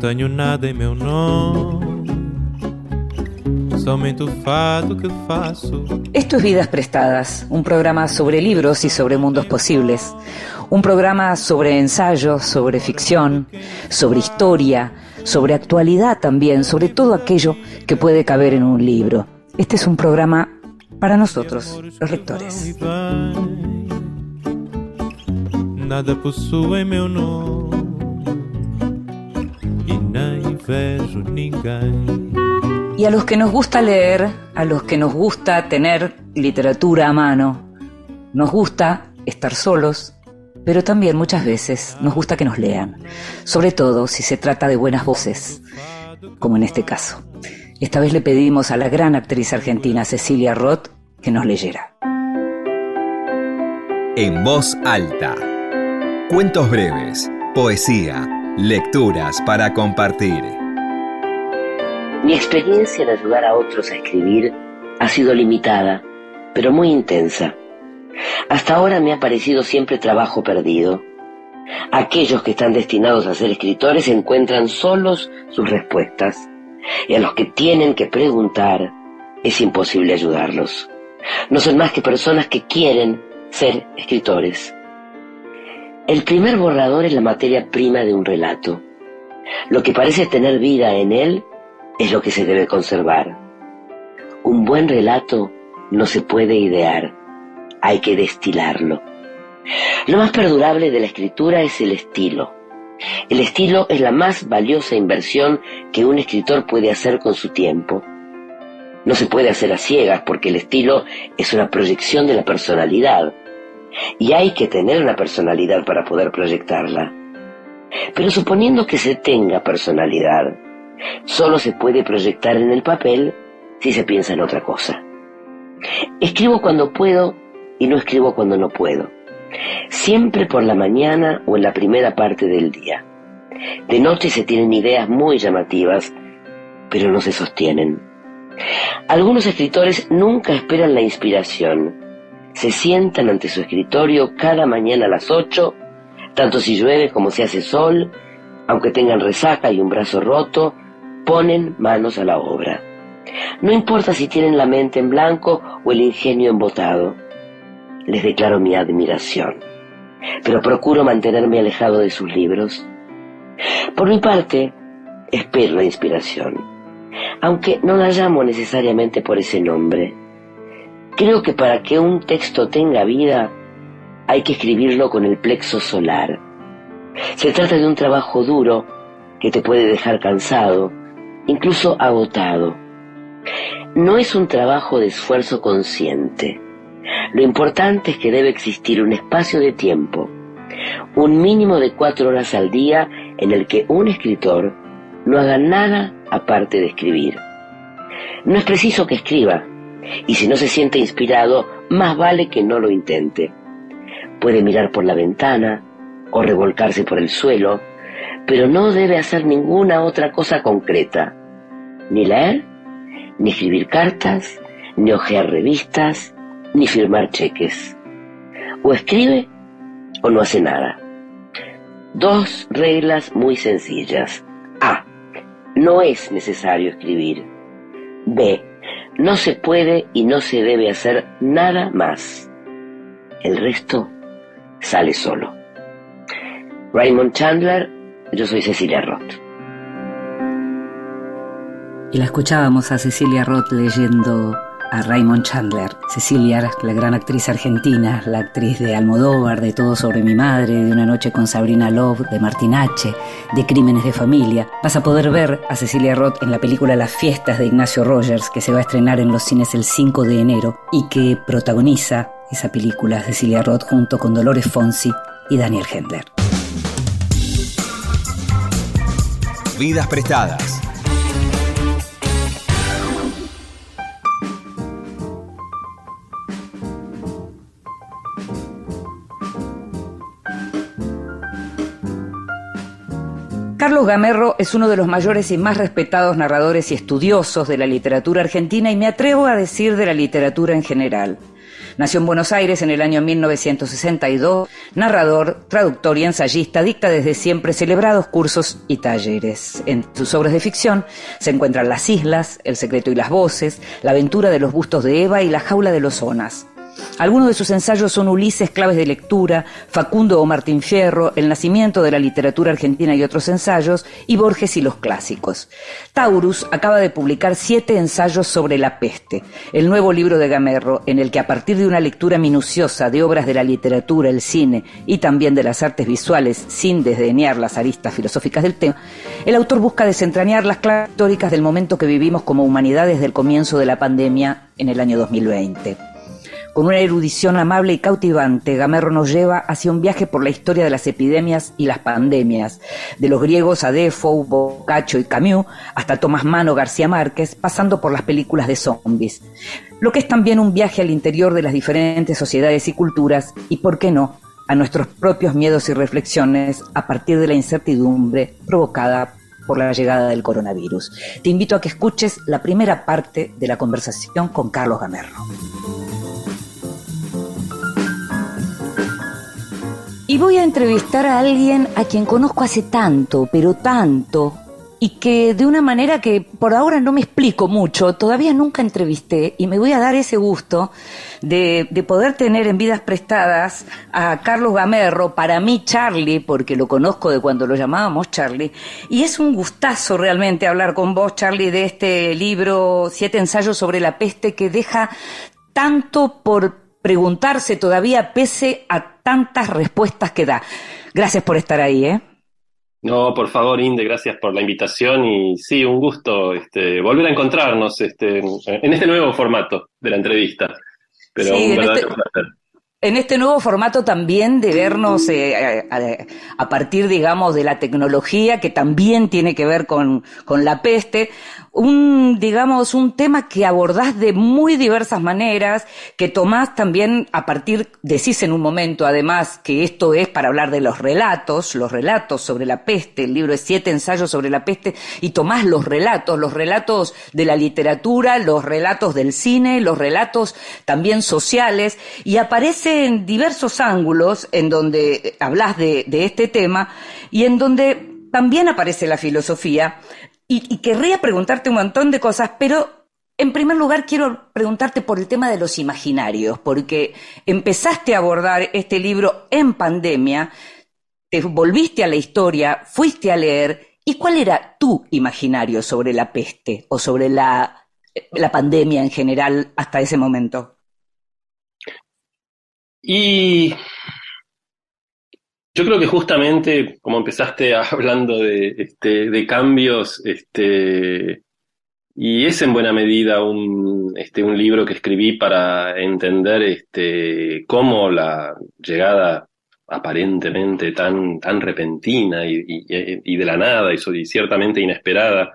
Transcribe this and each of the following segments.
Tenho nada em meu nome, somente o fado que faço. Esto es Vidas Prestadas, un programa sobre libros y sobre mundos posibles. Un programa sobre ensayos, sobre ficción, sobre historia, sobre actualidad también, sobre todo aquello que puede caber en un libro. Este es un programa para nosotros, los lectores. Nada possui meu nome Y a los que nos gusta leer, a los que nos gusta tener literatura a mano, nos gusta estar solos, pero también muchas veces nos gusta que nos lean, sobre todo si se trata de buenas voces, como en este caso. Esta vez le pedimos a la gran actriz argentina Cecilia Roth que nos leyera. En voz alta. Cuentos breves, poesía, lecturas para compartir. Mi experiencia en ayudar a otros a escribir ha sido limitada, pero muy intensa. Hasta ahora me ha parecido siempre trabajo perdido. Aquellos que están destinados a ser escritores encuentran solos sus respuestas y a los que tienen que preguntar es imposible ayudarlos. No son más que personas que quieren ser escritores. El primer borrador es la materia prima de un relato. Lo que parece tener vida en él es lo que se debe conservar. Un buen relato no se puede idear, hay que destilarlo. Lo más perdurable de la escritura es el estilo. El estilo es la más valiosa inversión que un escritor puede hacer con su tiempo. No se puede hacer a ciegas porque el estilo es una proyección de la personalidad y hay que tener una personalidad para poder proyectarla. Pero suponiendo que se tenga personalidad, solo se puede proyectar en el papel si se piensa en otra cosa. Escribo cuando puedo y no escribo cuando no puedo. Siempre por la mañana o en la primera parte del día. De noche se tienen ideas muy llamativas, pero no se sostienen. Algunos escritores nunca esperan la inspiración se sientan ante su escritorio cada mañana a las ocho, tanto si llueve como si hace sol, aunque tengan resaca y un brazo roto, ponen manos a la obra. No importa si tienen la mente en blanco o el ingenio embotado. Les declaro mi admiración, pero procuro mantenerme alejado de sus libros. Por mi parte, espero la inspiración, aunque no la llamo necesariamente por ese nombre. Creo que para que un texto tenga vida hay que escribirlo con el plexo solar. Se trata de un trabajo duro que te puede dejar cansado, incluso agotado. No es un trabajo de esfuerzo consciente. Lo importante es que debe existir un espacio de tiempo, un mínimo de cuatro horas al día en el que un escritor no haga nada aparte de escribir. No es preciso que escriba, y si no se siente inspirado, más vale que no lo intente. Puede mirar por la ventana o revolcarse por el suelo, pero no debe hacer ninguna otra cosa concreta. Ni leer, ni escribir cartas, ni hojear revistas, ni firmar cheques. O escribe o no hace nada. Dos reglas muy sencillas. A. No es necesario escribir. B. No se puede y no se debe hacer nada más. El resto sale solo. Raymond Chandler, yo soy Cecilia Roth. Y la escuchábamos a Cecilia Roth leyendo a Raymond Chandler. Cecilia, la gran actriz argentina, la actriz de Almodóvar, de Todo sobre mi madre, de Una noche con Sabrina Love, de Martin H., de Crímenes de familia. Vas a poder ver a Cecilia Roth en la película Las fiestas de Ignacio Rogers, que se va a estrenar en los cines el 5 de enero y que protagoniza esa película Cecilia Roth junto con Dolores Fonsi y Daniel Hendler. Vidas prestadas Carlos Gamerro es uno de los mayores y más respetados narradores y estudiosos de la literatura argentina y me atrevo a decir de la literatura en general. Nació en Buenos Aires en el año 1962, narrador, traductor y ensayista, dicta desde siempre celebrados cursos y talleres. En sus obras de ficción se encuentran Las Islas, El secreto y las voces, La aventura de los bustos de Eva y La jaula de los Onas. Algunos de sus ensayos son Ulises, claves de lectura, Facundo o Martín Fierro, El nacimiento de la literatura argentina y otros ensayos, y Borges y los clásicos. Taurus acaba de publicar siete ensayos sobre la peste, el nuevo libro de Gamerro, en el que a partir de una lectura minuciosa de obras de la literatura, el cine y también de las artes visuales, sin desdeñar las aristas filosóficas del tema, el autor busca desentrañar las claves históricas del momento que vivimos como humanidad desde el comienzo de la pandemia en el año 2020. Con una erudición amable y cautivante, Gamerro nos lleva hacia un viaje por la historia de las epidemias y las pandemias, de los griegos a Defoe, Boccaccio y Camus, hasta Tomás Mano García Márquez, pasando por las películas de zombies. Lo que es también un viaje al interior de las diferentes sociedades y culturas, y por qué no, a nuestros propios miedos y reflexiones a partir de la incertidumbre provocada por la llegada del coronavirus. Te invito a que escuches la primera parte de la conversación con Carlos Gamerro. Voy a entrevistar a alguien a quien conozco hace tanto, pero tanto, y que de una manera que por ahora no me explico mucho, todavía nunca entrevisté, y me voy a dar ese gusto de, poder tener en vidas prestadas a Carlos Gamerro, para mí Charlie, porque lo conozco de cuando lo llamábamos Charlie, y es un gustazo realmente hablar con vos, Charlie, de este libro, Siete ensayos sobre la peste, que deja tanto por preguntarse todavía pese a tantas respuestas que da. Gracias por estar ahí, ¿eh? No, por favor, Inde, gracias por la invitación y sí, un gusto este, volver a encontrarnos este, en este nuevo formato de la entrevista. Pero un verdadero este placer en este nuevo formato también de vernos eh, a, partir, digamos, de la tecnología que también tiene que ver con, con la peste, un, digamos, un tema que abordás de muy diversas maneras, que tomás también a partir, decís en un momento además que esto es para hablar de los relatos, los relatos sobre la peste, el libro es siete ensayos sobre la peste, y tomás los relatos, los relatos de la literatura, los relatos del cine, los relatos también sociales, y aparece en diversos ángulos en donde hablas de, de este tema y en donde también aparece la filosofía, y, querría preguntarte un montón de cosas, pero en primer lugar, quiero preguntarte por el tema de los imaginarios, porque empezaste a abordar este libro en pandemia, te volviste a la historia, fuiste a leer, ¿y cuál era tu imaginario sobre la peste o sobre la, la pandemia en general hasta ese momento? Y yo creo que justamente, como empezaste hablando de, este, de cambios, este, y es en buena medida un, este, un libro que escribí para entender este, cómo la llegada aparentemente tan, tan repentina y, y, de la nada y ciertamente inesperada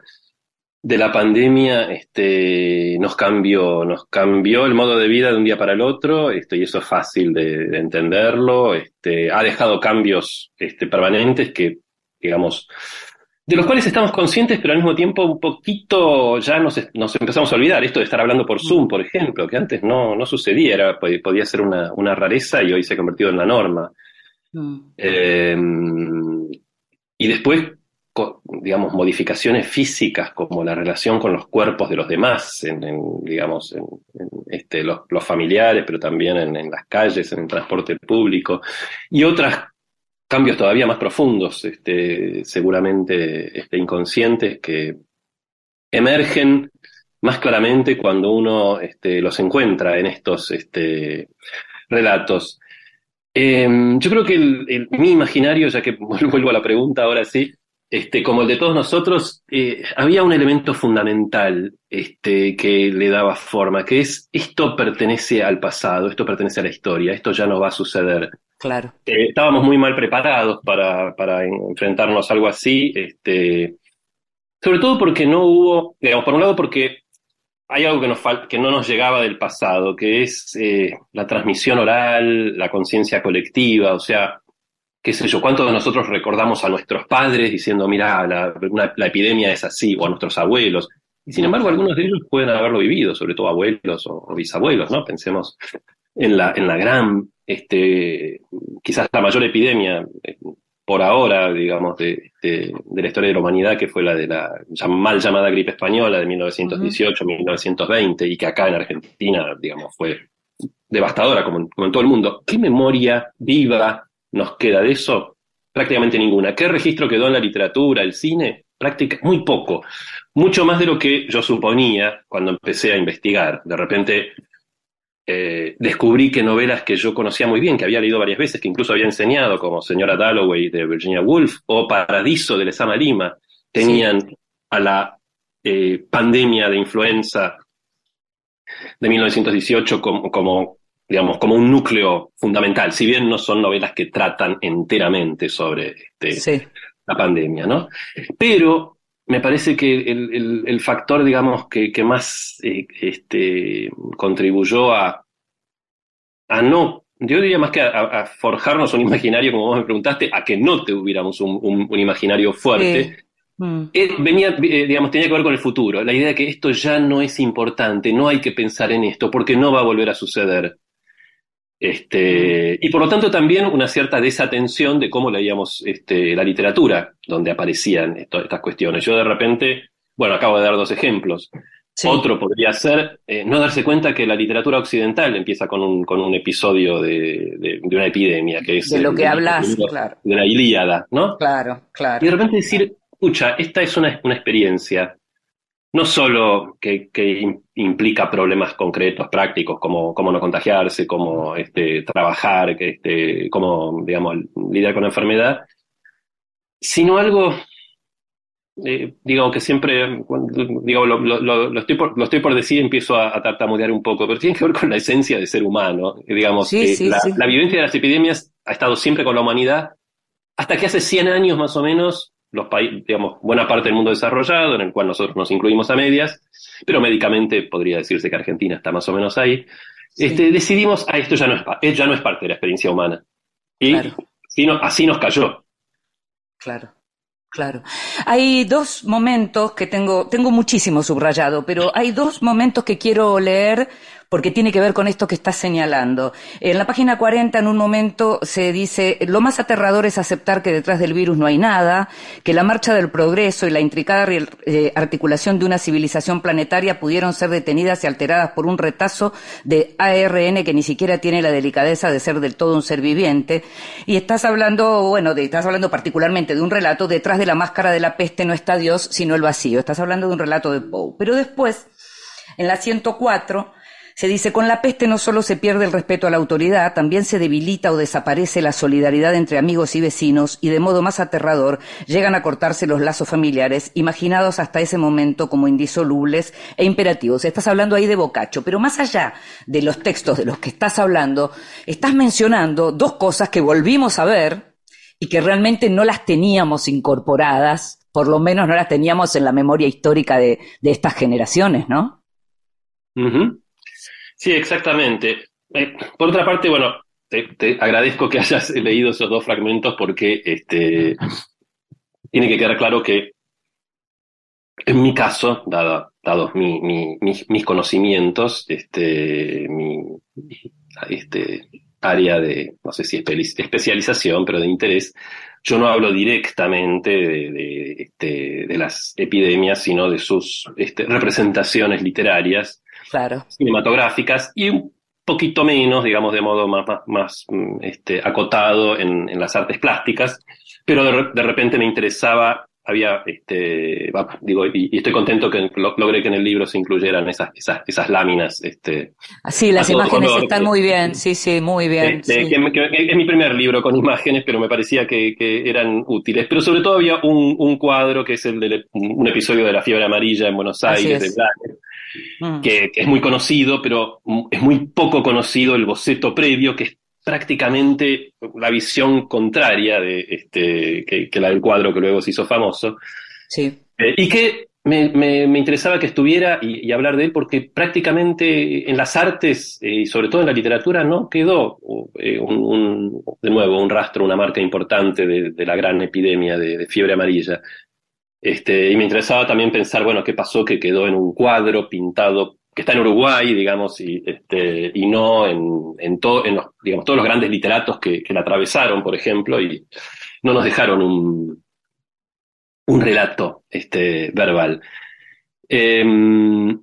de la pandemia este, nos cambió, nos cambió el modo de vida de un día para el otro, este, y eso es fácil de, entenderlo. Este, ha dejado cambios este, permanentes que, digamos, de los cuales estamos conscientes, pero al mismo tiempo un poquito ya nos, nos empezamos a olvidar. Esto de estar hablando por Zoom, por ejemplo, que antes no, no sucedía, era, podía ser una, una rareza y hoy se ha convertido en la norma. Mm. Eh, y después digamos, modificaciones físicas como la relación con los cuerpos de los demás, digamos, este, los, familiares, pero también en, las calles, en el transporte público, y otros cambios todavía más profundos, este, seguramente este, inconscientes, que emergen más claramente cuando uno los encuentra en estos relatos. Em, yo creo que mi imaginario, ya que vuelvo a la pregunta ahora sí, este, como el de todos nosotros, eh, había un elemento fundamental este, que le daba forma, que es esto pertenece al pasado, esto pertenece a la historia, esto ya no va a suceder. Claro. Eh, estábamos muy mal preparados para, para enfrentarnos a algo así, este, sobre todo porque no hubo, digamos, por un lado porque hay algo que, nos que no nos llegaba del pasado, que es eh, la transmisión oral, la conciencia colectiva, o sea, qué sé yo, cuántos de nosotros recordamos a nuestros padres diciendo, mira, la, epidemia es así, o a nuestros abuelos. Y sin embargo, algunos de ellos pueden haberlo vivido, sobre todo abuelos o, bisabuelos, ¿no? Pensemos en la, en la gran, este, quizás la mayor epidemia eh, por ahora, digamos, de, de, la historia de la humanidad, que fue la de la mal llamada gripe española de 1918-1920, y que acá en Argentina, digamos, fue devastadora, como, como en todo el mundo. ¿Qué memoria viva nos queda de eso? Prácticamente ninguna. ¿Qué registro quedó en la literatura, el cine? Práctica, muy poco. Mucho más de lo que yo suponía cuando empecé a investigar. De repente eh, descubrí que novelas que yo conocía muy bien, que había leído varias veces, que incluso había enseñado, como Señora Dalloway de Virginia Woolf o Paradiso de Lesama Lima, tenían a la eh, pandemia de influenza de 1918 como, como, digamos, como un núcleo fundamental, si bien no son novelas que tratan enteramente sobre este, la pandemia, ¿no? Pero me parece que el, factor, digamos, que, más eh, este, contribuyó a, a no, yo diría más que a, forjarnos un imaginario, como vos me preguntaste, a que no tuviéramos un, un, imaginario fuerte. Mm. Eh, venía, eh, digamos, tenía que ver con el futuro, la idea de que esto ya no es importante, no hay que pensar en esto, porque no va a volver a suceder. Este, y por lo tanto también una cierta desatención de cómo leíamos este, la literatura, donde aparecían estas cuestiones. Yo de repente, bueno, acabo de dar dos ejemplos. Otro podría ser eh, no darse cuenta que la literatura occidental empieza con un, con un episodio de, una epidemia, que es... De lo que hablas, claro. De la Ilíada, ¿no? Claro, claro. Y de repente decir, escucha, esta es una, una experiencia no solo que, implica problemas concretos, prácticos, como cómo no contagiarse, cómo este, trabajar, este, cómo, digamos, lidiar con la enfermedad, sino algo, eh, digo, que siempre, digo, lo, estoy por, lo estoy por decir, empiezo a, tartamudear un poco, pero tiene que ver con la esencia del ser humano. Digamos, la, la vivencia de las epidemias ha estado siempre con la humanidad, hasta que hace 100 años más o menos los países, digamos, buena parte del mundo desarrollado, en el cual nosotros nos incluimos a medias, pero médicamente podría decirse que Argentina está más o menos ahí. Este, decidimos, ah, esto ya no, es, ya no es parte de la experiencia humana. Y así nos cayó. Claro. Claro. Hay dos momentos que tengo, tengo muchísimo subrayado, pero hay dos momentos que quiero leer porque tiene que ver con esto que estás señalando. En la página 40, en un momento, se dice, lo más aterrador es aceptar que detrás del virus no hay nada, que la marcha del progreso y la intricada eh, articulación de una civilización planetaria pudieron ser detenidas y alteradas por un retazo de ARN que ni siquiera tiene la delicadeza de ser del todo un ser viviente. Y estás hablando, bueno, estás hablando particularmente de un relato, detrás de la máscara de la peste no está Dios, sino el vacío. Estás hablando de un relato de Poe. Pero después, en la 104, se dice, con la peste no solo se pierde el respeto a la autoridad, también se debilita o desaparece la solidaridad entre amigos y vecinos y de modo más aterrador llegan a cortarse los lazos familiares, imaginados hasta ese momento como indisolubles e imperativos. Estás hablando ahí de Boccaccio, pero más allá de los textos de los que estás hablando, estás mencionando dos cosas que volvimos a ver y que realmente no las teníamos incorporadas, por lo menos no las teníamos en la memoria histórica de, estas generaciones, ¿no? Sí, exactamente. Eh, por otra parte, bueno, te, agradezco que hayas leído esos dos fragmentos porque este, tiene que quedar claro que en mi caso, dado, dados mis, conocimientos, este, mi este, área de, no sé si especialización, pero de interés, yo no hablo directamente de, este, de las epidemias, sino de sus este, representaciones literarias cinematográficas y un poquito menos, digamos, de modo más, más, mm, este, acotado en, las artes plásticas, pero de, repente me interesaba, había, este, digo, y, estoy contento que logré que en el libro se incluyeran esas, esas, esas láminas. Este, sí, las imágenes están muy bien, sí, sí, muy bien. Este, es mi primer libro con imágenes, pero me parecía que, eran útiles. Pero sobre todo había un, un cuadro que es el de un episodio de la fiebre amarilla en Buenos Aires, de Black, Mm. que, es muy conocido, pero es muy poco conocido el boceto previo, que es prácticamente la visión contraria de este, que, la del cuadro que luego se hizo famoso. Sí. Eh, y que me, interesaba que estuviera y, hablar de él porque prácticamente en las artes eh, y sobre todo en la literatura no quedó eh, un, de nuevo un rastro, una marca importante de, la gran epidemia de, fiebre amarilla. Este, y me interesaba también pensar, bueno, qué pasó que quedó en un cuadro pintado que está en Uruguay, digamos, y, este, y no en, en, en los, digamos, todos los grandes literatos que, que la atravesaron, por ejemplo, y no nos dejaron un, un relato este, verbal. Em,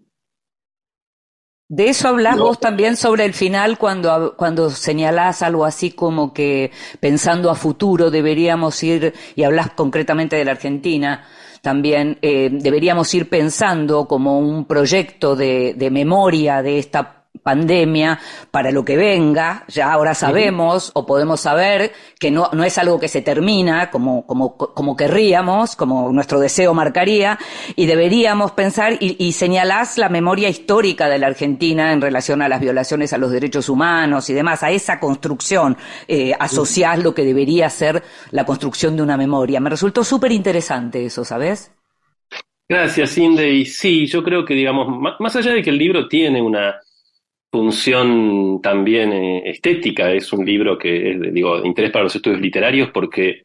de eso hablas vos también sobre el final cuando, cuando señalás algo así como que pensando a futuro deberíamos ir, y hablas concretamente de la Argentina, también eh, deberíamos ir pensando como un proyecto de, de memoria de esta pandemia para lo que venga, ya ahora sabemos o podemos saber que no, no es algo que se termina como, como, como querríamos, como nuestro deseo marcaría, y deberíamos pensar y, y señalás la memoria histórica de la Argentina en relación a las violaciones a los derechos humanos y demás, a esa construcción, eh, asociás lo que debería ser la construcción de una memoria. Me resultó súper interesante eso, ¿sabes? Gracias, Inde. Y sí, yo creo que, digamos, más allá de que el libro tiene una, función también eh, estética. Es un libro que es de, digo, interés para los estudios literarios porque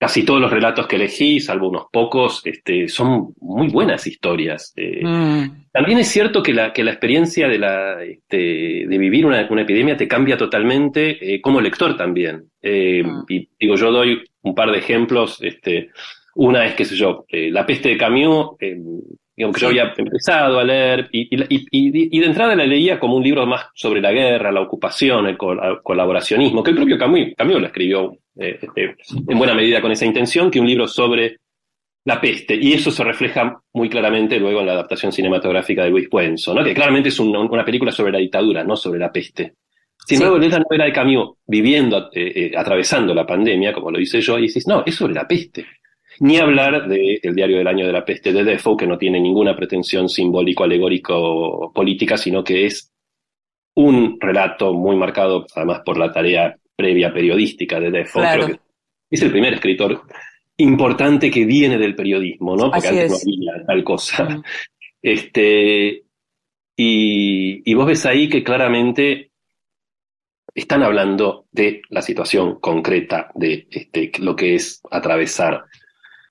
casi todos los relatos que elegí, salvo unos pocos, este, son muy buenas historias. Eh, mm. También es cierto que la, que la experiencia de, la, este, de vivir una, una, epidemia te cambia totalmente eh, como lector también. Mm. Y digo, yo doy un par de ejemplos. Este, una es, qué sé yo, La peste de Camus digamos que yo había empezado a leer y, y, de entrada la leía como un libro más sobre la guerra, la ocupación, el colaboracionismo, que el propio Camus, Camus lo escribió eh, este, en buena medida con esa intención, que un libro sobre la peste, y eso se refleja muy claramente luego en la adaptación cinematográfica de Luis Puenzo, ¿no? que claramente es una película sobre la dictadura, no sobre la peste. Sin embargo, sí. la novela de Camus, viviendo, eh, eh, atravesando la pandemia, como lo hice yo, y dices, no, es sobre la peste. Ni hablar del diario del año de la peste de Defoe, que no tiene ninguna pretensión simbólico, alegórico, política, sino que es un relato muy marcado, además por la tarea previa periodística de Defoe. Creo que es el primer escritor importante que viene del periodismo, ¿no? Porque antes no había tal cosa. Este, y, y vos ves ahí que claramente están hablando de la situación concreta de este, lo que es atravesar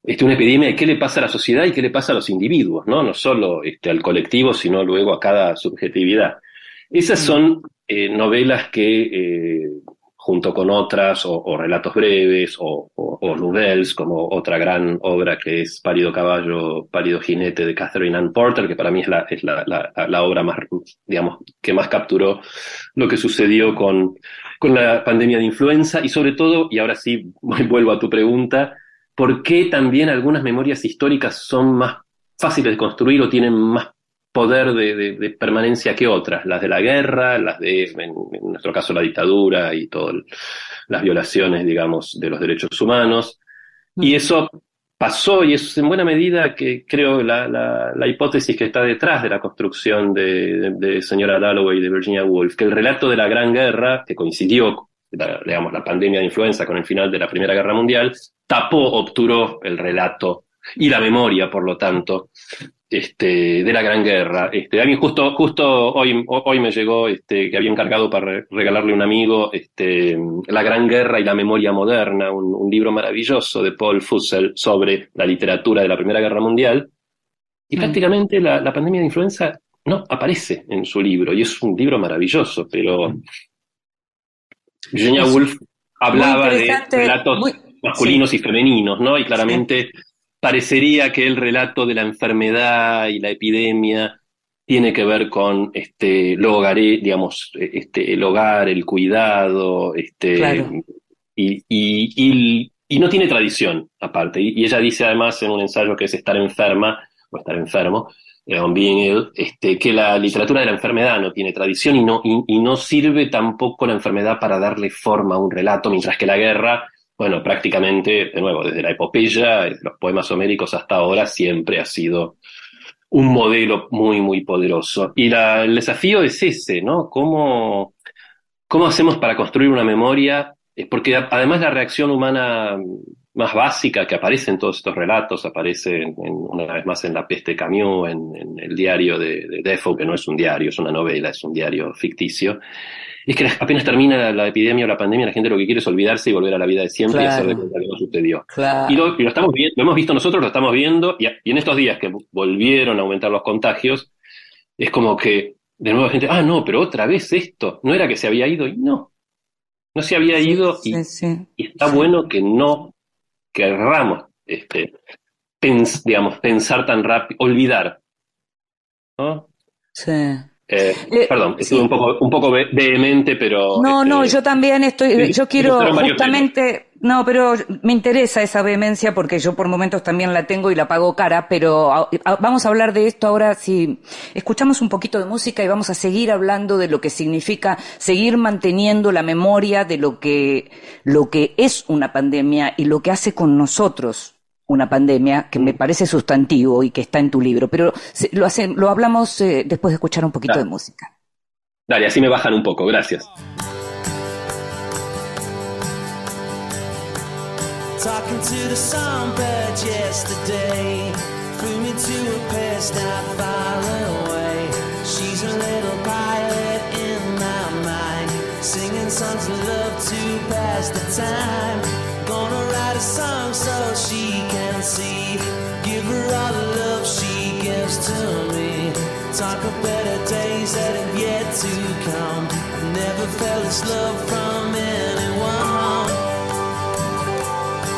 este, una epidemia de qué le pasa a la sociedad y qué le pasa a los individuos, ¿no? No solo este, al colectivo, sino luego a cada subjetividad. Esas son eh, novelas que, eh, junto con otras, o, relatos breves, o, o, nouvelles, como otra gran obra que es Pálido Caballo, Pálido Jinete de Catherine Ann Porter, que para mí es la, es la, la, la obra más, digamos, que más capturó lo que sucedió con, con la pandemia de influenza, y sobre todo, y ahora sí vuelvo a tu pregunta, por qué también algunas memorias históricas son más fáciles de construir o tienen más poder de, permanencia que otras, las de la guerra, las de, en, nuestro caso, la dictadura y todas las violaciones, digamos, de los derechos humanos. Y eso pasó y es en buena medida que creo la, la, hipótesis que está detrás de la construcción de, de, señora Dalloway y de Virginia Woolf, que el relato de la Gran Guerra, que coincidió, digamos, la pandemia de influenza con el final de la Primera Guerra Mundial, tapó, obturó el relato y la memoria, por lo tanto, este, de la Gran Guerra. Este, alguien justo, justo hoy, hoy me llegó este, que había encargado para regalarle a un amigo este, La Gran Guerra y la Memoria Moderna, un, libro maravilloso de Paul Fussell sobre la literatura de la Primera Guerra Mundial. Y mm. prácticamente la, la, pandemia de influenza no aparece en su libro, y es un libro maravilloso, pero Virginia Woolf hablaba de relatos masculinos y femeninos, ¿no? Y claramente parecería que el relato de la enfermedad y la epidemia tiene que ver con este el hogar, digamos, este, el hogar, el cuidado, este, y, y, y, no tiene tradición aparte. Y, ella dice además en un ensayo que es estar enferma, o estar enfermo, eh, being ill, este, que la literatura de la enfermedad no tiene tradición y no, y no sirve tampoco la enfermedad para darle forma a un relato, mientras que la guerra bueno, prácticamente, de nuevo, desde la epopeya, los poemas homéricos hasta ahora, siempre ha sido un modelo muy, muy poderoso. Y la, el desafío es ese, ¿no? ¿Cómo, ¿Cómo hacemos para construir una memoria? Porque además la reacción humana más básica que aparece en todos estos relatos, aparece en, una vez más en La peste Camus, en, en el diario de, de Defoe, que no es un diario, es una novela, es un diario ficticio, es que apenas termina la, epidemia o la pandemia, la gente lo que quiere es olvidarse y volver a la vida de siempre y hacer de cuenta que no sucedió. Y, lo, estamos viendo, lo hemos visto nosotros, lo estamos viendo, y, en estos días que volvieron a aumentar los contagios, es como que de nuevo la gente, ah, no, pero otra vez esto, no era que se había ido y no, no se había ido y, está bueno que no querramos, este, digamos, pensar tan rápido, olvidar. ¿no? Sí. Eh, eh, perdón, estuve un poco, un poco vehemente, pero. No, no, este, yo también estoy. yo quiero justamente. No, pero me interesa esa vehemencia porque yo por momentos también la tengo y la pago cara, pero vamos a hablar de esto ahora si escuchamos un poquito de música y vamos a seguir hablando de lo que significa seguir manteniendo la memoria de lo que, lo que es una pandemia y lo que hace con nosotros una pandemia que me parece sustantivo y que está en tu libro, pero lo, hace, lo hablamos eh, después de escuchar un poquito de música. Dale, así me bajan un poco, gracias. Talking to the songbird yesterday. Flew me to a place not far away. She's a little pilot in my mind. Singing songs of love to pass the time. Gonna write a song so she can see. Give her all the love she gives to me. Talk of better days that have yet to come. Never felt this love from anyone.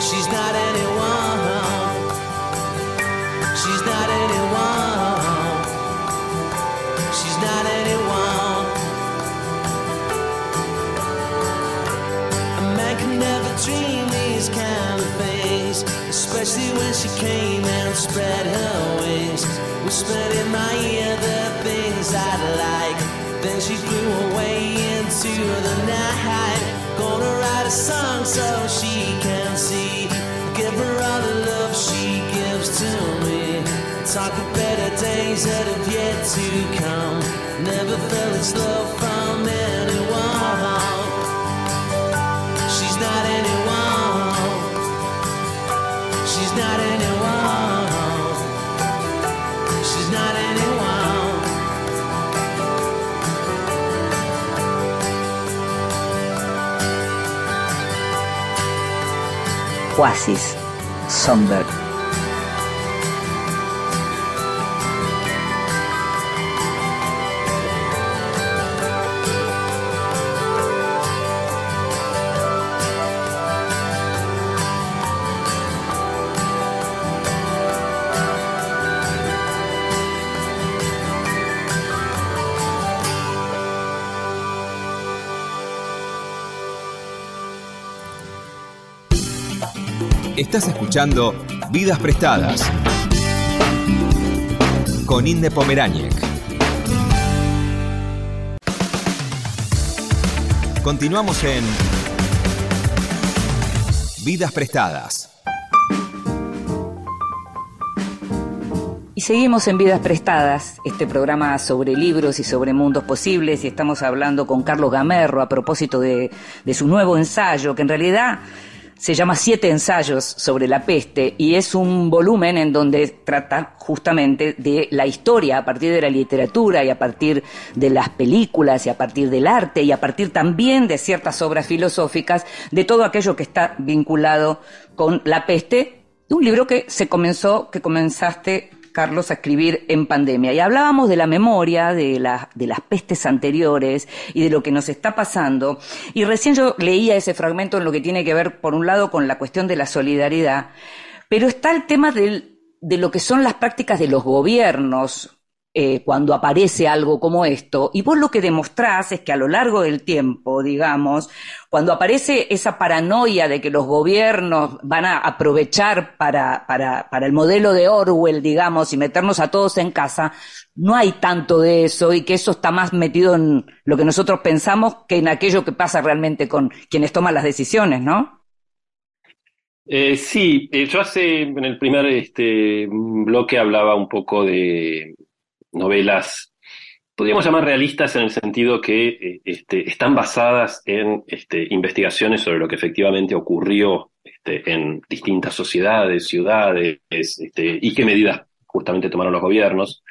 She's not anyone. She's not anyone. She's not anyone. A man can never dream these kind of especially when she came and spread her wings. Whispered in my ear the things I'd like. Then she flew away into the night. Gonna write a song so she can see. Give her all the love she gives to me. Talk of better days that have yet to come. Never felt this love from anyone. She's not anyone. Not anyone. She's not anyone. Oasis, Songbird. Escuchando Vidas Prestadas con Inde Pomeráñez. Continuamos en Vidas Prestadas. Y seguimos en Vidas Prestadas, este programa sobre libros y sobre mundos posibles, y estamos hablando con Carlos Gamerro a propósito de, de su nuevo ensayo, que en realidad se llama Siete ensayos sobre la peste y es un volumen en donde trata justamente de la historia a partir de la literatura y a partir de las películas y a partir del arte y a partir también de ciertas obras filosóficas de todo aquello que está vinculado con la peste. Un libro que se comenzó, que comenzaste Carlos, a escribir en pandemia. Y hablábamos de la memoria, de, de las pestes anteriores y de lo que nos está pasando. Y recién yo leía ese fragmento en lo que tiene que ver, por un lado, con la cuestión de la solidaridad, pero está el tema de lo que son las prácticas de los gobiernos eh, cuando aparece algo como esto. Y vos lo que demostrás es que a lo largo del tiempo, digamos, cuando aparece esa paranoia de que los gobiernos van a aprovechar para, para, para el modelo de Orwell, digamos, y meternos a todos en casa, no hay tanto de eso y que eso está más metido en lo que nosotros pensamos que en aquello que pasa realmente con quienes toman las decisiones, ¿no? Eh, sí, eh, yo hace en el primer este, bloque hablaba un poco de, novelas, podríamos llamar realistas en el sentido que eh, este, están basadas en este, investigaciones sobre lo que efectivamente ocurrió este, en distintas sociedades, ciudades, y qué medidas justamente tomaron los gobiernos,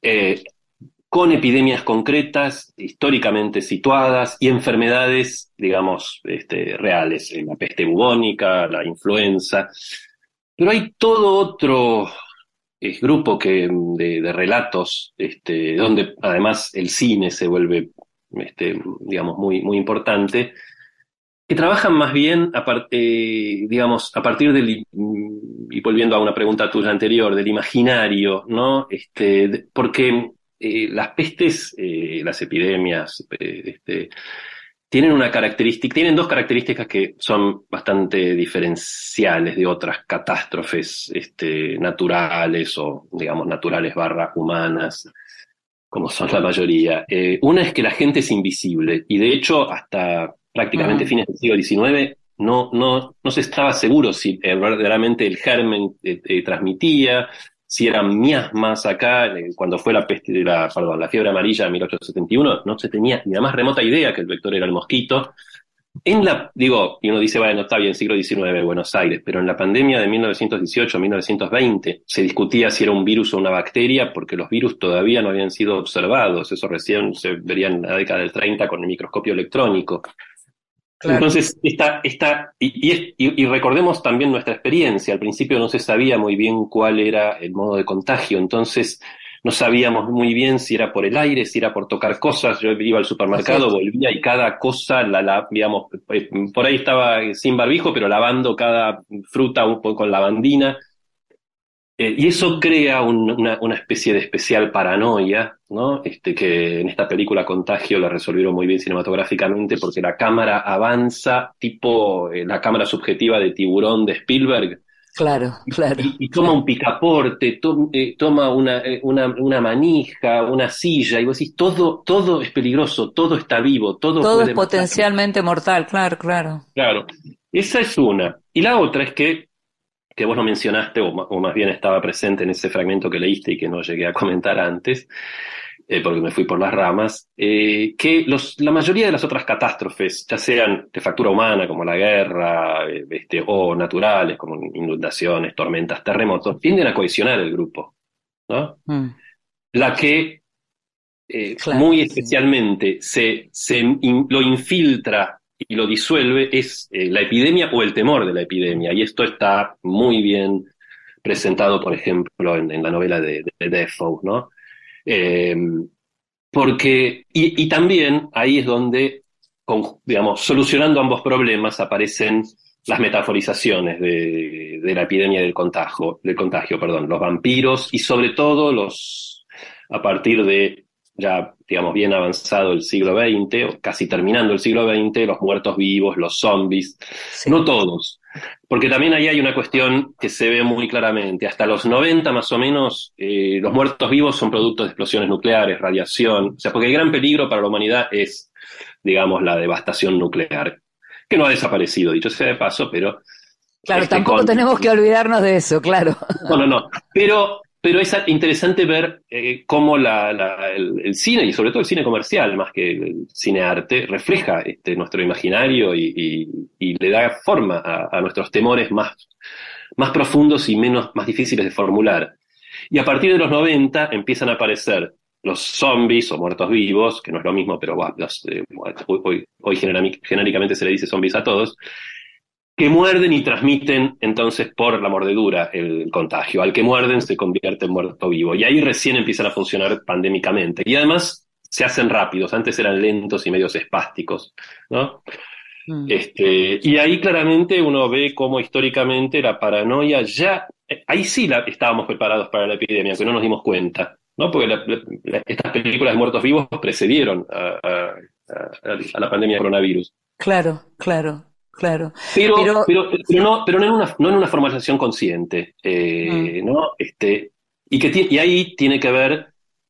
eh, con epidemias concretas, históricamente situadas, y enfermedades, digamos, este, reales, la peste bubónica, la influenza. Pero hay todo otro es grupo que, de, relatos, este, donde además el cine se vuelve, este, digamos, muy, muy importante, que trabajan más bien, a, par- eh, digamos, a partir del, y volviendo a una pregunta tuya anterior, del imaginario, ¿no? Este, porque eh, las pestes, eh, las epidemias, este, tienen una característica, tienen dos características que son bastante diferenciales de otras catástrofes este, naturales o, digamos, naturales barra humanas, como son la mayoría. Eh, una es que la gente es invisible y de hecho hasta prácticamente Mm. fines del siglo XIX no, no, no se estaba seguro si verdaderamente el germen eh, eh, transmitía, si eran miasmas acá, cuando fue la peste, la, perdón, la fiebre amarilla de 1871, no se tenía ni la más remota idea que el vector era el mosquito. En la, digo, y uno dice, bueno, está bien, siglo XIX, Buenos Aires, pero en la pandemia de 1918-1920 se discutía si era un virus o una bacteria, porque los virus todavía no habían sido observados, eso recién se vería en la década del 30 con el microscopio electrónico. Entonces, esta, esta, y, y y- recordemos también nuestra experiencia. Al principio no se sabía muy bien cuál era el modo de contagio, entonces no sabíamos muy bien si era por el aire, si era por tocar cosas. Yo iba al supermercado, volvía y cada cosa, la, la, digamos, eh, por ahí estaba sin barbijo, pero lavando cada fruta un poco con lavandina. Eh, y eso crea un- una, una especie de especial paranoia, ¿no? Este, que en esta película Contagio la resolvieron muy bien cinematográficamente porque la cámara avanza tipo eh, la cámara subjetiva de Tiburón de Spielberg Claro, claro. y, y toma un picaporte, to- eh, toma una, una, una manija, una silla y vos decís, todo, todo es peligroso, todo está vivo, todo, Todo puede es matar. potencialmente mortal, claro, claro. Claro, esa es una. Y la otra es que, que vos lo mencionaste, o, más bien estaba presente en ese fragmento que leíste y que no llegué a comentar antes, eh, porque me fui por las ramas, eh, que los, la mayoría de las otras catástrofes, ya sean de factura humana, como la guerra, eh, este, o naturales, como inundaciones, tormentas, terremotos, tienden a cohesionar el grupo, ¿no? Mm. La que eh, Claro, muy sí. especialmente se, se in- lo infiltra y lo disuelve es eh, la epidemia o el temor de la epidemia. Y esto está muy bien presentado, por ejemplo, en, la novela de, de Defoe, ¿no? Eh, porque, y, también ahí es donde, digamos, solucionando ambos problemas aparecen las metaforizaciones de, de la epidemia del contagio, del contagio, perdón, los vampiros y sobre todo los, a partir de ya, digamos, bien avanzado el siglo XX, o casi terminando el siglo XX, los muertos vivos, los zombies, Sí. no todos, porque también ahí hay una cuestión que se ve muy claramente. Hasta los 90 más o menos, eh, los muertos vivos son productos de explosiones nucleares, radiación, o sea, porque el gran peligro para la humanidad es, digamos, la devastación nuclear, que no ha desaparecido, dicho sea de paso, pero... Claro, este, tampoco con- tenemos que olvidarnos de eso, claro. no, no, no. Pero, pero es interesante ver eh, cómo el, cine, y sobre todo el cine comercial, más que el cine arte, refleja este, nuestro imaginario y, le da forma a, nuestros temores más, más profundos y menos, más difíciles de formular. Y a partir de los 90 empiezan a aparecer los zombies o muertos vivos, que no es lo mismo, pero eh, hoy, hoy- hoy genéricamente se le dice zombies a todos, que muerden y transmiten entonces por la mordedura el contagio. Al que muerden se convierte en muerto vivo. Y ahí recién empiezan a funcionar pandémicamente. Y además se hacen rápidos, antes eran lentos y medios espásticos, ¿no? Mm. Este, y ahí claramente uno ve cómo históricamente la paranoia ya, ahí sí la, estábamos preparados para la epidemia, que no nos dimos cuenta, ¿no? Porque la- la- estas películas de muertos vivos precedieron a, a- a- a la pandemia de coronavirus. Claro, claro, claro. Pero, Pero- pero, pero no, pero no en una, no en una formalización consciente, eh, ¿no? Este, y, que y ahí tiene que ver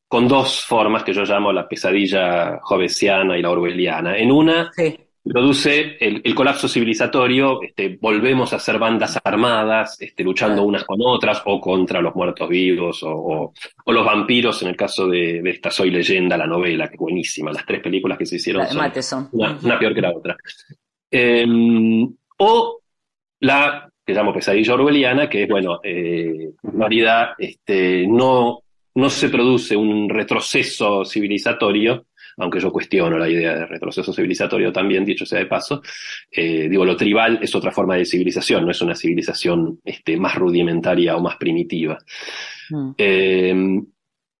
con dos formas que yo llamo la pesadilla jovesiana y la orwelliana. En una, Sí, produce el, el colapso civilizatorio, este, volvemos a ser bandas armadas, este, luchando unas con otras, o contra los muertos vivos, o, o- o los vampiros, en el caso de, de esta Soy Leyenda, la novela, que es buenísima, las tres películas que se hicieron son una peor que la otra. Eh, o la que llamo pesadilla orwelliana, que es, bueno, eh, en realidad este, no, no se produce un retroceso civilizatorio, aunque yo cuestiono la idea de retroceso civilizatorio también, dicho sea de paso. Eh, digo, lo tribal es otra forma de civilización, no es una civilización este, más rudimentaria o más primitiva. Mm. Eh,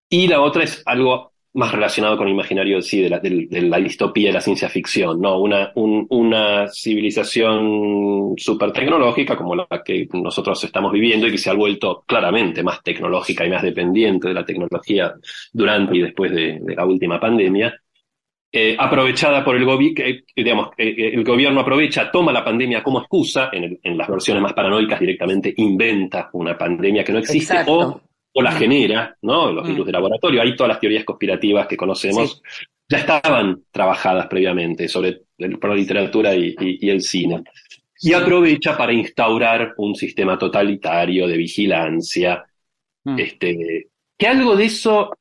y la otra es algo más relacionado con el imaginario sí, de, la, distopía y la ciencia ficción, ¿no? Una, una civilización súper tecnológica como la que nosotros estamos viviendo y que se ha vuelto claramente más tecnológica y más dependiente de la tecnología durante y después de, la última pandemia, eh, aprovechada por el gobierno, digamos, el gobierno aprovecha, toma la pandemia como excusa, en, las versiones más paranoicas directamente inventa una pandemia que no existe o o la mm. genera, ¿no? Los mm. virus de laboratorio. Ahí todas las teorías conspirativas que conocemos ya estaban trabajadas previamente sobre por la literatura y, el cine. Y aprovecha para instaurar un sistema totalitario de vigilancia. Mm. Este, que algo de eso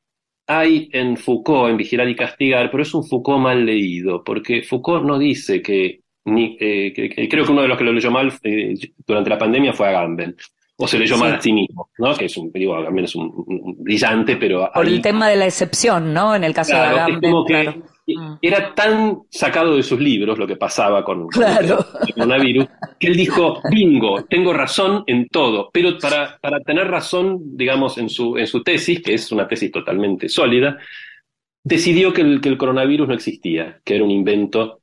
hay en Foucault, en Vigilar y Castigar, pero es un Foucault mal leído, porque Foucault no dice que, ni, eh, creo que uno de los que lo leyó mal eh, durante la pandemia fue Agamben o se leyó mal a sí mismo, ¿no? Que es un, digo, también es un, brillante, pero... Por el tema de la excepción, ¿no? En el caso de Agamben, claro. Mm. Era tan sacado de sus libros lo que pasaba con, claro. el coronavirus, que él dijo, bingo, tengo razón en todo, pero para, para tener razón, digamos, en su, en su tesis, que es una tesis totalmente sólida, decidió que el, que el coronavirus no existía, que era un invento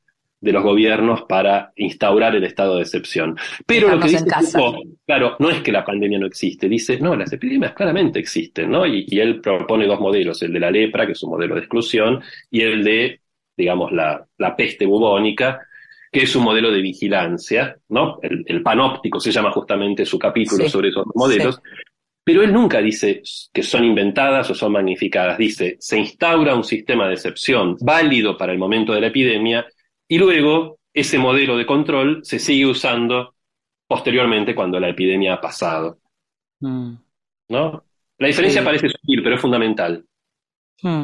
de los gobiernos para instaurar el estado de excepción. Pero lo que dice claro, no es que la pandemia no existe, dice, no, las epidemias claramente existen, ¿no? Y, él propone dos modelos, el de la lepra, que es un modelo de exclusión, y el de, digamos, la, peste bubónica, que es un modelo de vigilancia, ¿no? El, panóptico se llama justamente su capítulo sobre esos modelos. Pero él nunca dice que son inventadas o son magnificadas. Dice, se instaura un sistema de excepción válido para el momento de la epidemia y luego ese modelo de control se sigue usando posteriormente cuando la epidemia ha pasado. Mm. ¿No? La diferencia parece sutil, pero es fundamental. Mm.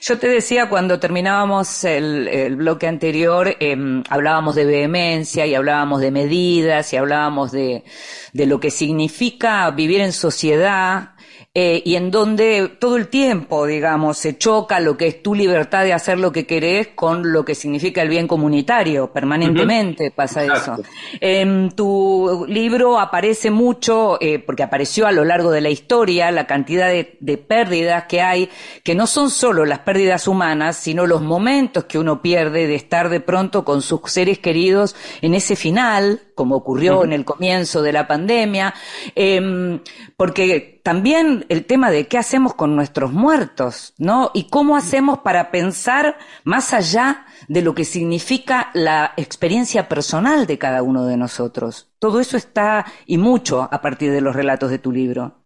Yo te decía cuando terminábamos el, bloque anterior, em, hablábamos de vehemencia y hablábamos de medidas y hablábamos de, de lo que significa vivir en sociedad eh, y en donde todo el tiempo, digamos, se choca lo que es tu libertad de hacer lo que querés con lo que significa el bien comunitario. Permanentemente pasa eso. En tu libro aparece mucho, eh, porque apareció a lo largo de la historia, la cantidad de, de pérdidas que hay, que no son solo las pérdidas humanas, sino los momentos que uno pierde de estar de pronto con sus seres queridos en ese final, como ocurrió en el comienzo de la pandemia, em, porque también el tema de qué hacemos con nuestros muertos, ¿no? Y cómo hacemos para pensar más allá de lo que significa la experiencia personal de cada uno de nosotros. Todo eso está y mucho a partir de los relatos de tu libro.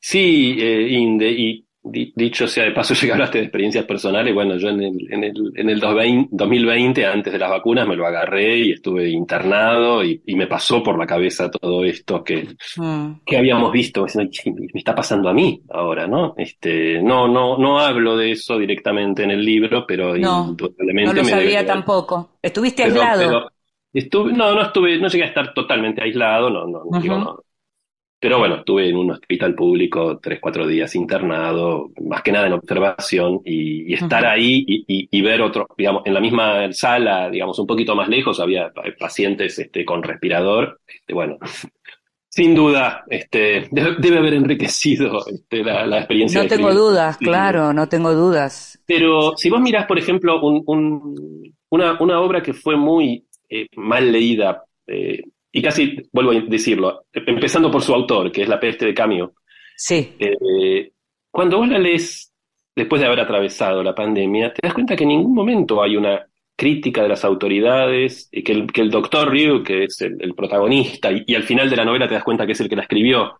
Sí, eh, Inde, y dicho sea de paso, ya que hablaste de experiencias personales, bueno, yo en el, en el, en el 2020, antes de las vacunas, me lo agarré y estuve internado y, me pasó por la cabeza todo esto que, mm. que habíamos visto, me está pasando a mí ahora, ¿no? Este, no, no, no hablo de eso directamente en el libro, pero no, indudablemente no lo sabía tampoco. ¿Estuviste aislado? estuve, no, no estuve, no llegué a estar totalmente aislado, no, no, digo, no, pero bueno, estuve en un hospital público tres, cuatro días internado, más que nada en observación, y, estar ahí y, ver otro, digamos, en la misma sala, digamos, un poquito más lejos, había pacientes este, con respirador. Este, bueno, sin duda, este, debe, haber enriquecido este, la, experiencia. No tengo dudas, claro, no tengo dudas. Pero si vos mirás, por ejemplo, una, una, obra que fue muy eh, mal leída, eh, y casi vuelvo a decirlo, empezando por su autor, que es La peste de Camus. Sí. Eh, cuando vos la lees después de haber atravesado la pandemia, te das cuenta que en ningún momento hay una crítica de las autoridades, y que el, que el doctor Ryu, que es el, protagonista, y, al final de la novela te das cuenta que es el que la escribió,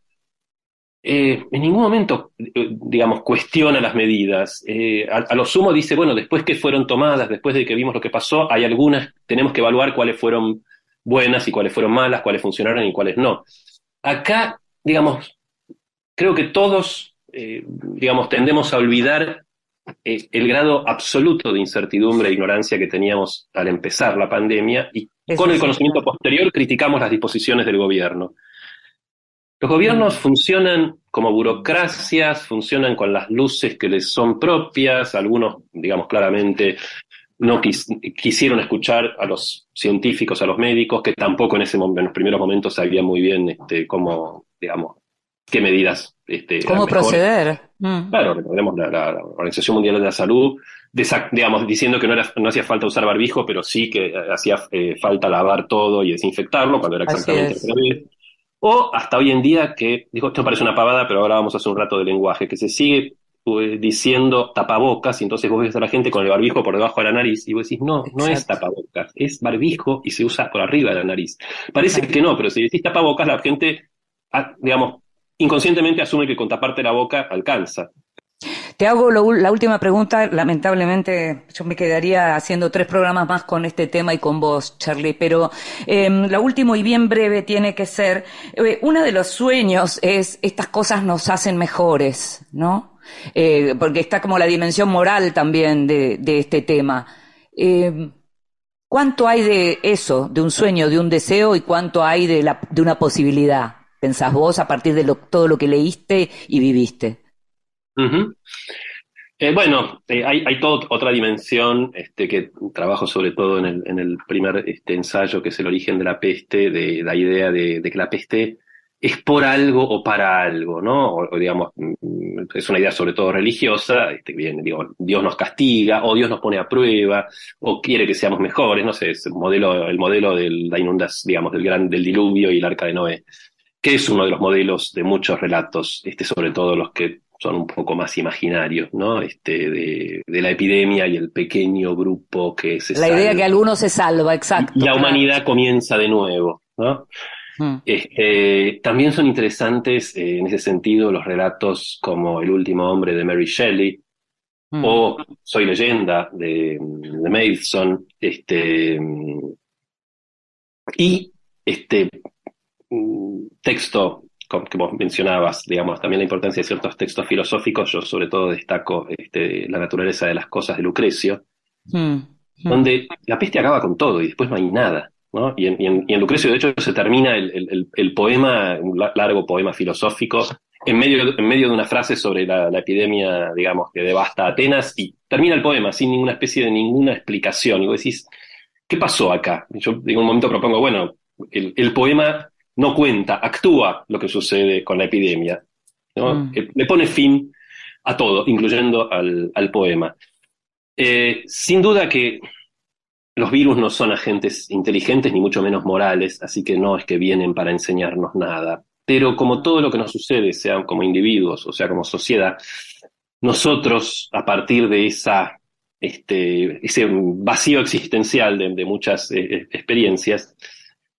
eh, en ningún momento, eh, digamos, cuestiona las medidas. a, a, lo sumo dice, bueno, después que fueron tomadas, después de que vimos lo que pasó, hay algunas, tenemos que evaluar cuáles fueron buenas y cuáles fueron malas, cuáles funcionaron y cuáles no. Acá, digamos, creo que todos, eh, digamos, tendemos a olvidar eh, el grado absoluto de incertidumbre e ignorancia que teníamos al empezar la pandemia y con el conocimiento posterior criticamos las disposiciones del gobierno. Los gobiernos funcionan como burocracias, funcionan con las luces que les son propias, algunos, digamos claramente, no quisieron escuchar a los científicos, a los médicos, que tampoco en, ese en los primeros momentos sabían muy bien este, cómo, digamos, qué medidas. Este, ¿Cómo proceder? Mm. Claro, recordemos la, Organización Mundial de la Salud, digamos, diciendo que no, era, no hacía falta usar barbijo, pero sí que eh, hacía eh, falta lavar todo y desinfectarlo, cuando era exactamente al O hasta hoy en día que, dijo, esto parece una pavada, pero ahora vamos a hacer un rato de lenguaje, que se sigue diciendo tapabocas, y entonces vos ves a la gente con el barbijo por debajo de la nariz, y vos decís, no, no es tapabocas, es barbijo y se usa por arriba de la nariz. Parece que no, pero si decís tapabocas, la gente, ah, digamos, inconscientemente asume que con taparte la boca alcanza. Te hago la última pregunta. Lamentablemente, yo me quedaría haciendo tres programas más con este tema y con vos, Charlie. Pero eh, la última y bien breve tiene que ser, eh, uno de los sueños es estas cosas nos hacen mejores, ¿no? Eh, porque está como la dimensión moral también de, este tema. Eh, ¿Cuánto hay de eso, de un sueño, de un deseo y cuánto hay de, una posibilidad? pensás vos a partir de todo lo que leíste y viviste? Eh, bueno, hay, toda otra dimensión este, que trabajo sobre todo en el, en el primer este, ensayo, que es el origen de la peste, de, la idea de, que la peste es por algo o para algo, ¿no? O, digamos, mm, es una idea sobre todo religiosa, este, bien, digo, Dios nos castiga, o Dios nos pone a prueba, o quiere que seamos mejores, no sé, es el modelo, el modelo de la inundación, digamos, del gran, del diluvio y el arca de Noé que es uno de los modelos de muchos relatos, este, sobre todo los que son un poco más imaginarios, ¿no? Este, de, la epidemia y el pequeño grupo que se La idea que alguno se salva, exacto. La humanidad comienza de nuevo, ¿no? Hmm. Este, también son interesantes eh, en ese sentido los relatos como El último hombre de Mary Shelley hmm. o Soy leyenda de, de Mason, este, y este, texto que vos mencionabas, digamos, también la importancia de ciertos textos filosóficos, yo sobre todo destaco este, la naturaleza de las cosas de Lucrecio, hmm. donde la peste acaba con todo y después no hay nada. ¿No? Y, en, Lucrecio, de hecho, se termina el, poema, un largo poema filosófico, en medio, en medio de una frase sobre la, epidemia, digamos, que devasta Atenas, y termina el poema sin ninguna especie de ninguna explicación. Y vos decís, ¿qué pasó acá? Yo en un momento propongo, bueno, el poema no cuenta, actúa lo que sucede con la epidemia. Mm. Le pone fin a todo, incluyendo al, poema. Eh, sin duda que los virus no son agentes inteligentes ni mucho menos morales, así que no es que vienen para enseñarnos nada. Pero como todo lo que nos sucede, sea como individuos o sea como sociedad, nosotros, a partir de esa, este, ese vacío existencial de, muchas eh, experiencias,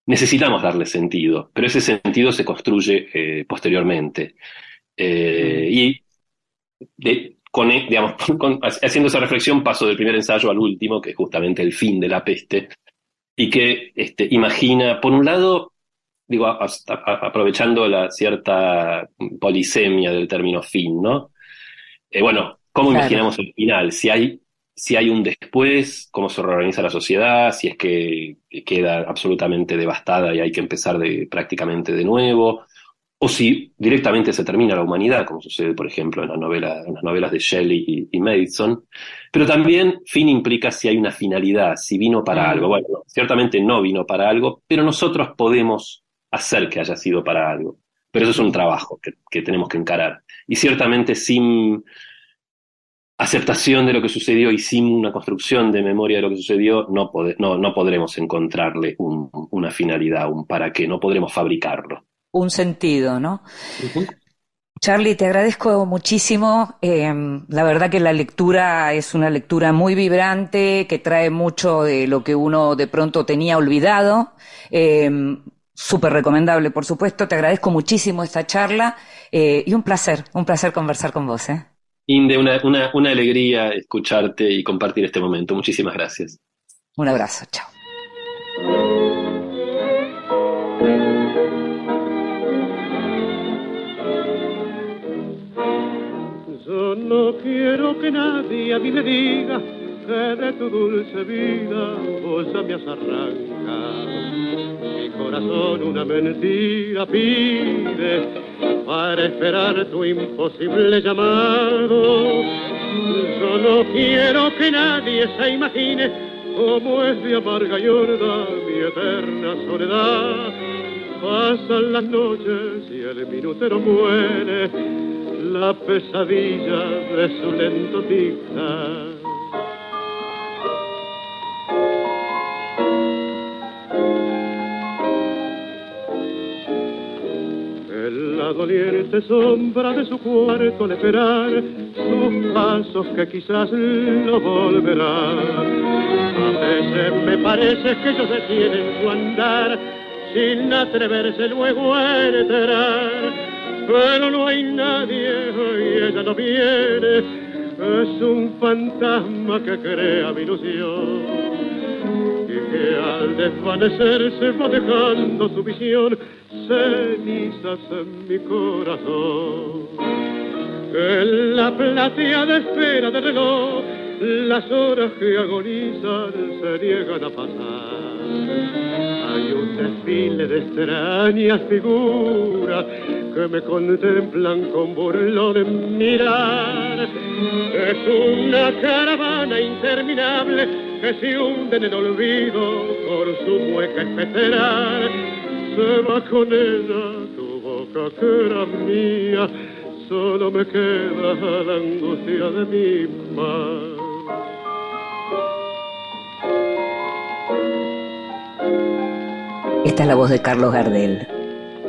necesitamos darle sentido, pero ese sentido se construye eh, posteriormente. Eh, y con, digamos, haciendo esa reflexión paso del primer ensayo al último, que es justamente el fin de la peste, y que este, imagina, por un lado, digo, aprovechando la cierta polisemia del término fin, ¿no? Eh, bueno, ¿cómo imaginamos el final? Si hay si hay un después, cómo se reorganiza la sociedad, si es que queda absolutamente devastada y hay que empezar de, prácticamente de nuevo, o si directamente se termina la humanidad, como sucede, por ejemplo, en, la novela, en las novelas de Shelley y, y, Madison. Pero también fin implica si hay una finalidad, si vino para algo. Bueno, ciertamente no vino para algo, pero nosotros podemos hacer que haya sido para algo. Pero eso es un trabajo que, que tenemos que encarar. Y ciertamente sin aceptación de lo que sucedió y sin una construcción de memoria de lo que sucedió, no, no, podremos encontrarle una finalidad, un para qué, no podremos fabricarlo. Un sentido, ¿no? Charlie, te agradezco muchísimo. Em, la verdad que la lectura es una lectura muy vibrante, que trae mucho de lo que uno de pronto tenía olvidado. Em, súper recomendable, por supuesto. Te agradezco muchísimo esta charla eh, y un placer, un placer conversar con vos. ¿eh? Inde, una, una, una alegría escucharte y compartir este momento. Muchísimas gracias. Un abrazo, chao. No quiero que nadie a mí me diga que de tu dulce vida vos me has arrancado corazón una mentira pide para esperar tu imposible llamado. Yo no quiero que nadie se imagine cómo es de amarga y mi eterna soledad. Pasan las noches y el minutero muere, la pesadilla de su lento tic la doliente sombra de su cuarto al esperar sus pasos que quizás no volverán. A veces me parece que ellos detienen su andar sin atreverse luego a entrar. Pero no hay nadie y ella no viene, es un fantasma que crea mi ilusión y que al desvanecerse va dejando su visión cenizas en mi corazón. En la plateada espera del reloj, las horas que agonizan se niegan a pasar. Hay un desfile de extrañas figuras que me contemplan con burlón en mirar. Es una caravana interminable que se hunde en el olvido por su mueca especerar se va con ella tu boca que era mía, solo me queda la angustia de mi mar. Esta es la voz de Carlos Gardel.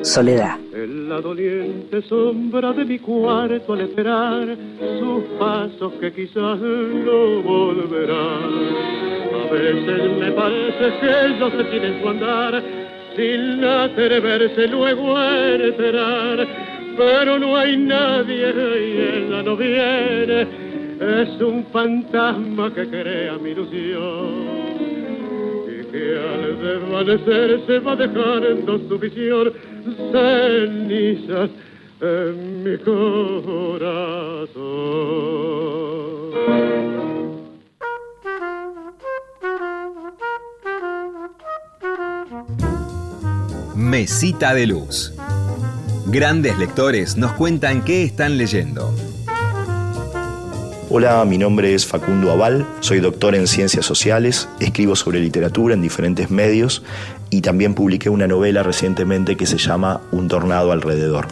Soledad. En la doliente sombra de mi cuarto al esperar sus pasos que quizás no volverán. A veces me parece que ellos se tienen su andar sin atreverse luego a enterar. Pero no hay nadie y ella no viene, es un fantasma que crea mi ilusión. Que al desvanecer se va dejando su visión cenizas en mi corazón. Mesita de Luz. Grandes lectores nos cuentan qué están leyendo. Hola, mi nombre es Facundo Aval, soy doctor en ciencias sociales, escribo sobre literatura en diferentes medios y también publiqué una novela recientemente que se llama Un tornado alrededor.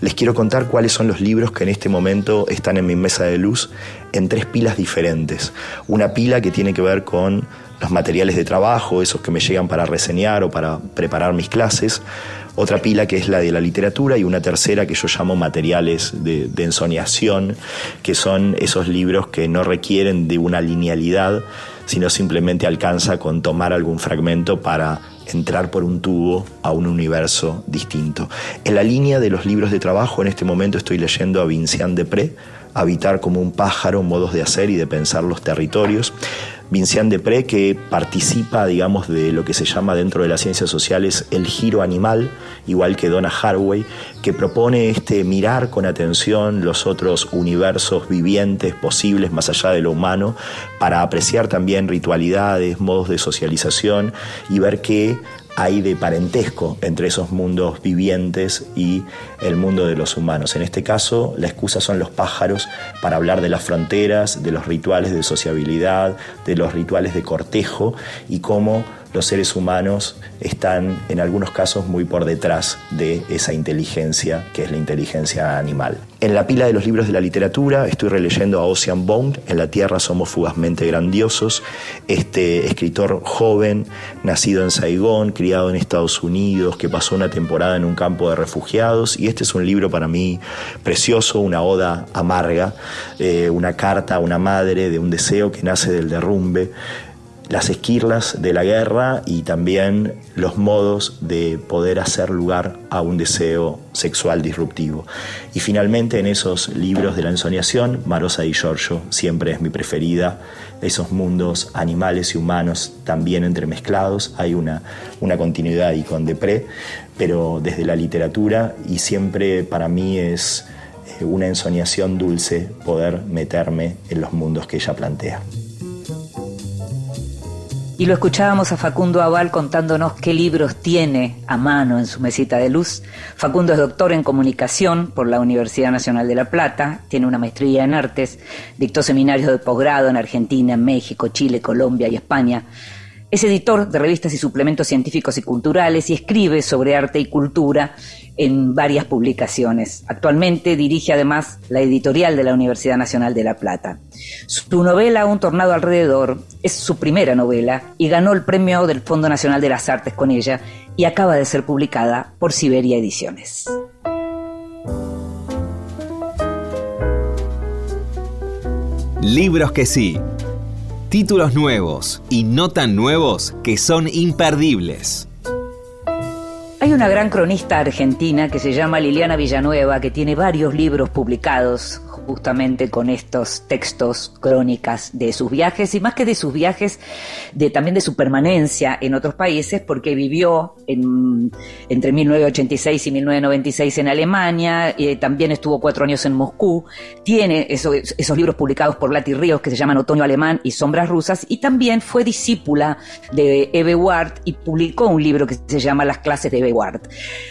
Les quiero contar cuáles son los libros que en este momento están en mi mesa de luz en tres pilas diferentes. Una pila que tiene que ver con los materiales de trabajo, esos que me llegan para reseñar o para preparar mis clases, otra pila que es la de la literatura y una tercera que yo llamo materiales de, ensoñación, que son esos libros que no requieren de una linealidad, sino simplemente alcanza con tomar algún fragmento para entrar por un tubo a un universo distinto. En la línea de los libros de trabajo, en este momento estoy leyendo a Vincian Depré, Habitar como un pájaro, modos de hacer y de pensar los territorios. Vincian Depré, que participa, digamos, de lo que se llama dentro de las ciencias sociales el giro animal, igual que Donna Haraway, que propone este mirar con atención los otros universos vivientes posibles más allá de lo humano, para apreciar también ritualidades, modos de socialización y ver que hay de parentesco entre esos mundos vivientes y el mundo de los humanos. En este caso, la excusa son los pájaros para hablar de las fronteras, de los rituales de sociabilidad, de los rituales de cortejo y cómo los seres humanos están en algunos casos muy por detrás de esa inteligencia que es la inteligencia animal. En la pila de los libros de la literatura estoy releyendo a Ocean Bond, En la Tierra somos fugazmente grandiosos, este escritor joven, nacido en Saigón, criado en Estados Unidos, que pasó una temporada en un campo de refugiados y este es un libro para mí precioso, una oda amarga, eh, una carta a una madre de un deseo que nace del derrumbe las esquirlas de la guerra y también los modos de poder hacer lugar a un deseo sexual disruptivo. Y finalmente en esos libros de la ensoñación, Marosa y Giorgio siempre es mi preferida, esos mundos animales y humanos también entremezclados, hay una, una continuidad ahí con Depré, pero desde la literatura y siempre para mí es eh, una ensoñación dulce poder meterme en los mundos que ella plantea. Y lo escuchábamos a Facundo Aval contándonos qué libros tiene a mano en su mesita de luz. Facundo es doctor en comunicación por la Universidad Nacional de La Plata, tiene una maestría en artes, dictó seminarios de posgrado en Argentina, México, Chile, Colombia y España. Es editor de revistas y suplementos científicos y culturales y escribe sobre arte y cultura en varias publicaciones. Actualmente dirige además la editorial de la Universidad Nacional de La Plata. Su novela Un tornado alrededor es su primera novela y ganó el premio del Fondo Nacional de las Artes con ella y acaba de ser publicada por Siberia Ediciones. Libros que sí Títulos nuevos y no tan nuevos que son imperdibles. Hay una gran cronista argentina que se llama Liliana Villanueva, que tiene varios libros publicados justamente con estos textos, crónicas de sus viajes y más que de sus viajes, de, también de su permanencia en otros países, porque vivió en, entre 1986 y 1996 en Alemania, y también estuvo cuatro años en Moscú, tiene esos, esos libros publicados por Lati Ríos que se llaman Otoño Alemán y Sombras Rusas, y también fue discípula de Eve Ward y publicó un libro que se llama Las clases de Eve Ward.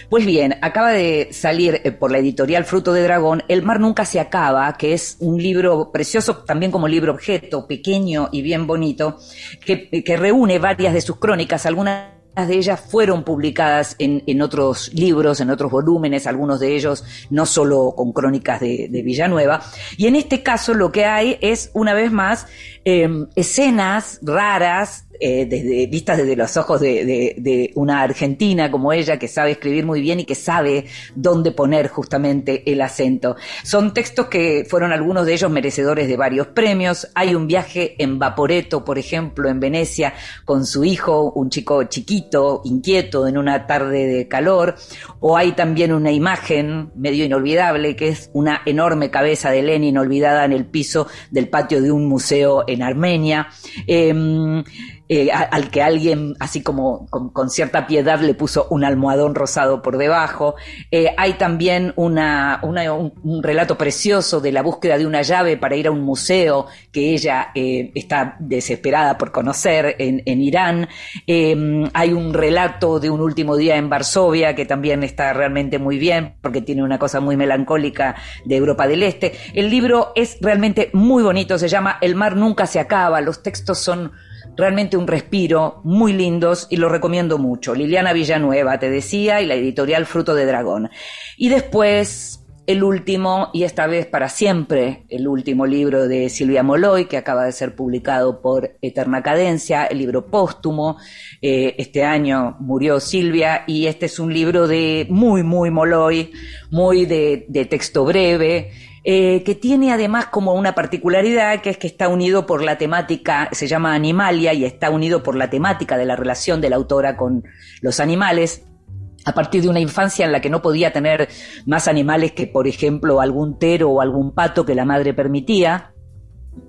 Pues bien, acaba de salir eh, por la editorial Fruto de Dragón, El mar nunca se acaba, que es un libro precioso también como libro objeto, pequeño y bien bonito, que, que reúne varias de sus crónicas, algunas de ellas fueron publicadas en, otros libros, en otros volúmenes, algunos de ellos no solo con crónicas de, Villanueva. Y en este caso lo que hay es, una vez más, em, escenas raras, eh, desde, vistas desde los ojos de, una argentina como ella, que sabe escribir muy bien y que sabe dónde poner justamente el acento. Son textos que fueron algunos de ellos merecedores de varios premios. Hay un viaje en Vaporeto, por ejemplo, en Venecia, con su hijo, un chico chiquito, inquieto, en una tarde de calor. O hay también una imagen medio inolvidable, que es una enorme cabeza de Lenin olvidada en el piso del patio de un museo en Armenia. Em, eh, al que alguien, así como con, cierta piedad, le puso un almohadón rosado por debajo. Eh, hay también una, un, relato precioso de la búsqueda de una llave para ir a un museo que ella eh, está desesperada por conocer en, en Irán. Em, hay un relato de un último día en Varsovia que también está realmente muy bien porque tiene una cosa muy melancólica de Europa del Este. El libro es realmente muy bonito, se llama El mar nunca se acaba, los textos son realmente un respiro, muy lindos y lo recomiendo mucho. Liliana Villanueva, te decía, y la editorial Fruto de Dragón. Y después, el último, y esta vez para siempre, el último libro de Silvia Moloy, que acaba de ser publicado por Eterna Cadencia, el libro póstumo. Eh, este año murió Silvia y este es un libro de muy, muy Moloy, muy de texto breve. Eh, que tiene además como una particularidad que es que está unido por la temática, se llama Animalia y está unido por la temática de la relación de la autora con los animales. A partir de una infancia en la que no podía tener más animales que, por ejemplo, algún tero o algún pato que la madre permitía,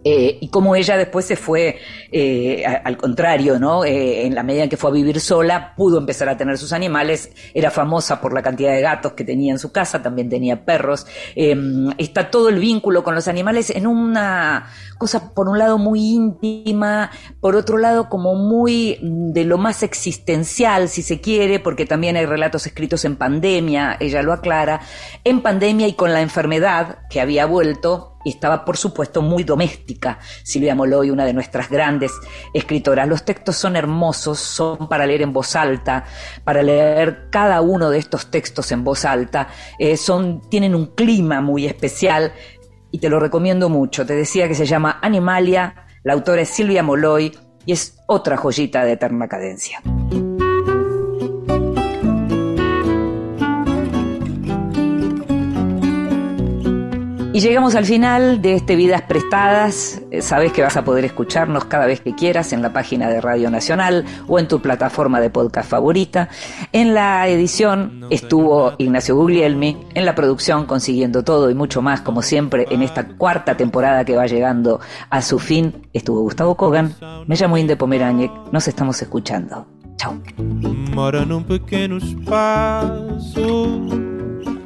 eh, y como ella después se fue eh, al contrario, ¿no? Eh, en la medida en que fue a vivir sola, pudo empezar a tener sus animales, era famosa por la cantidad de gatos que tenía en su casa, también tenía perros. está todo el vínculo con los animales en una cosa, por un lado, muy íntima, por otro lado, como muy mm, de lo más existencial, si se quiere, porque también hay relatos escritos en pandemia, ella lo aclara, en pandemia y con la enfermedad que había vuelto, estaba, por supuesto, muy doméstica. Silvia Moloy, una de nuestras grandes escritoras. Los textos son hermosos, son para leer en voz alta, para leer cada uno de estos textos en voz alta. Eh, son, tienen un clima muy especial y te lo recomiendo mucho. Te decía que se llama Animalia, la autora es Silvia Moloy y es otra joyita de eterna cadencia. Y llegamos al final de este Vidas Prestadas. Eh, sabes que vas a poder escucharnos cada vez que quieras en la página de Radio Nacional o en tu plataforma de podcast favorita. En la edición estuvo Ignacio Guglielmi, en la producción consiguiendo todo y mucho más, como siempre, en esta cuarta temporada que va llegando a su fin, estuvo Gustavo Kogan. Me llamo Inde Pomeráñez. Nos estamos escuchando. Chao.